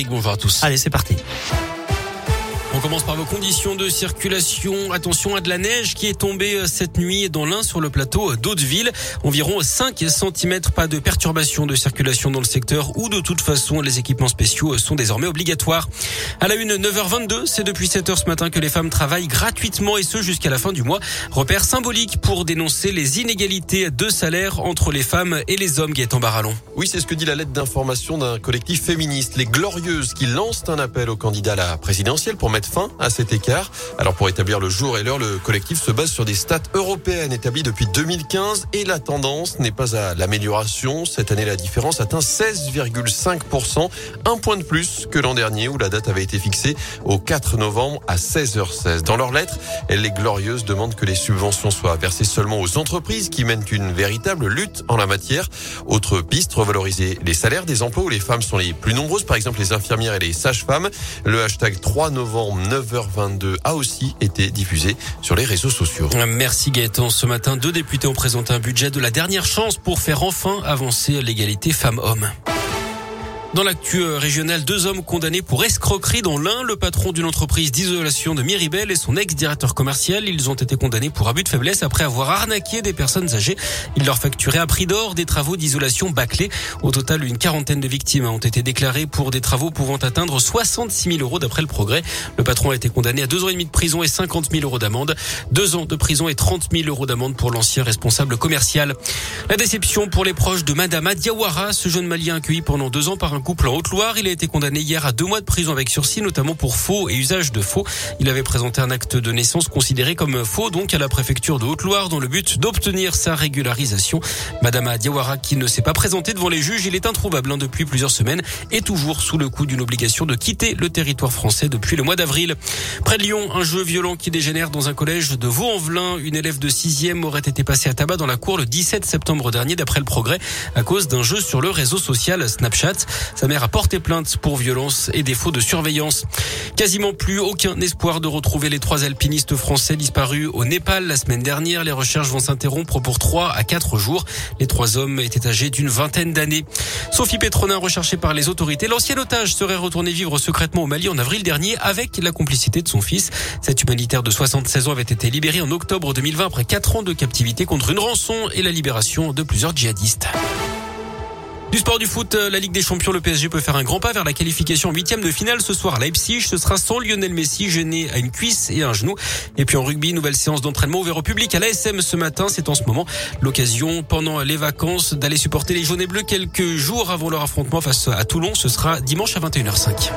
Eric, bonjour à tous. Allez, c'est parti. On commence par vos conditions de circulation. Attention à de la neige qui est tombée euh, cette nuit dans l'Ain sur le plateau d'Hauteville. Environ 5 cm, pas de perturbation de circulation dans le secteur où de toute façon les équipements spéciaux sont désormais obligatoires. À la une, 9h22, c'est depuis 7h ce matin que les femmes travaillent gratuitement et ce jusqu'à la fin du mois. Repère symbolique pour dénoncer les inégalités de salaire entre les femmes et les hommes, Gaëtan Barallon. Oui, c'est ce que dit la lettre d'information d'un collectif féministe, les Glorieuses, qui lancent un appel aux candidats à la présidentielle pour mettre fin à cet écart. Alors pour établir le jour et l'heure, le collectif se base sur des stats européennes établies depuis 2015 et la tendance n'est pas à l'amélioration. Cette année, la différence atteint 16,5%, un point de plus que l'an dernier où la date avait été fixée au 4 novembre à 16h16. Dans leur lettre, les Glorieuses demandent que les subventions soient versées seulement aux entreprises qui mènent une véritable lutte en la matière. Autre piste, revaloriser les salaires des emplois où les femmes sont les plus nombreuses, par exemple les infirmières et les sages-femmes. Le hashtag 3 novembre 9h22 a aussi été diffusé sur les réseaux sociaux. Merci Gaëtan. Ce matin, deux députés ont présenté un budget de la dernière chance pour faire enfin avancer l'égalité femmes-hommes. Dans l'actu euh, régional, deux hommes condamnés pour escroquerie dans l'un, le patron d'une entreprise d'isolation de Miribel et son ex-directeur commercial. Ils ont été condamnés pour abus de faiblesse après avoir arnaqué des personnes âgées. Ils leur facturaient à prix d'or des travaux d'isolation bâclés. Au total, une quarantaine de victimes ont été déclarées pour des travaux pouvant atteindre 66 000 euros d'après le progrès. Le patron a été condamné à deux ans et demi de prison et 50 000 euros d'amende. Deux ans de prison et 30 000 euros d'amende pour l'ancien responsable commercial. La déception pour les proches de Madame Diawara, ce jeune malien accueilli pendant deux ans par un couple en Haute-Loire. Il a été condamné hier à deux mois de prison avec sursis, notamment pour faux et usage de faux. Il avait présenté un acte de naissance considéré comme faux, donc à la préfecture de Haute-Loire, dans le but d'obtenir sa régularisation. Madame Adiawara, qui ne s'est pas présentée devant les juges, il est introuvable hein, depuis plusieurs semaines et toujours sous le coup d'une obligation de quitter le territoire français depuis le mois d'avril. Près de Lyon, un jeu violent qui dégénère dans un collège de Vaux-en-Velin. Une élève de sixième aurait été passée à tabac dans la cour le 17 septembre dernier, d'après le progrès, à cause d'un jeu sur le réseau social Snapchat. Sa mère a porté plainte pour violence et défaut de surveillance. Quasiment plus aucun espoir de retrouver les trois alpinistes français disparus au Népal la semaine dernière. Les recherches vont s'interrompre pour trois à quatre jours. Les trois hommes étaient âgés d'une vingtaine d'années. Sophie Petronin, recherchée par les autorités, l'ancien otage serait retourné vivre secrètement au Mali en avril dernier avec la complicité de son fils. Cet humanitaire de 76 ans avait été libéré en octobre 2020 après quatre ans de captivité contre une rançon et la libération de plusieurs djihadistes. Du sport du foot, euh, la Ligue des Champions, le PSG peut faire un grand pas vers la qualification en huitième de finale ce soir à Leipzig. Ce sera sans Lionel Messi, gêné à une cuisse et un genou. Et puis en rugby, nouvelle séance d'entraînement ouvert au public à l'ASM ce matin. C'est en ce moment l'occasion, pendant les vacances, d'aller supporter les jaunes et bleus quelques jours avant leur affrontement face à Toulon. Ce sera dimanche à 21h05.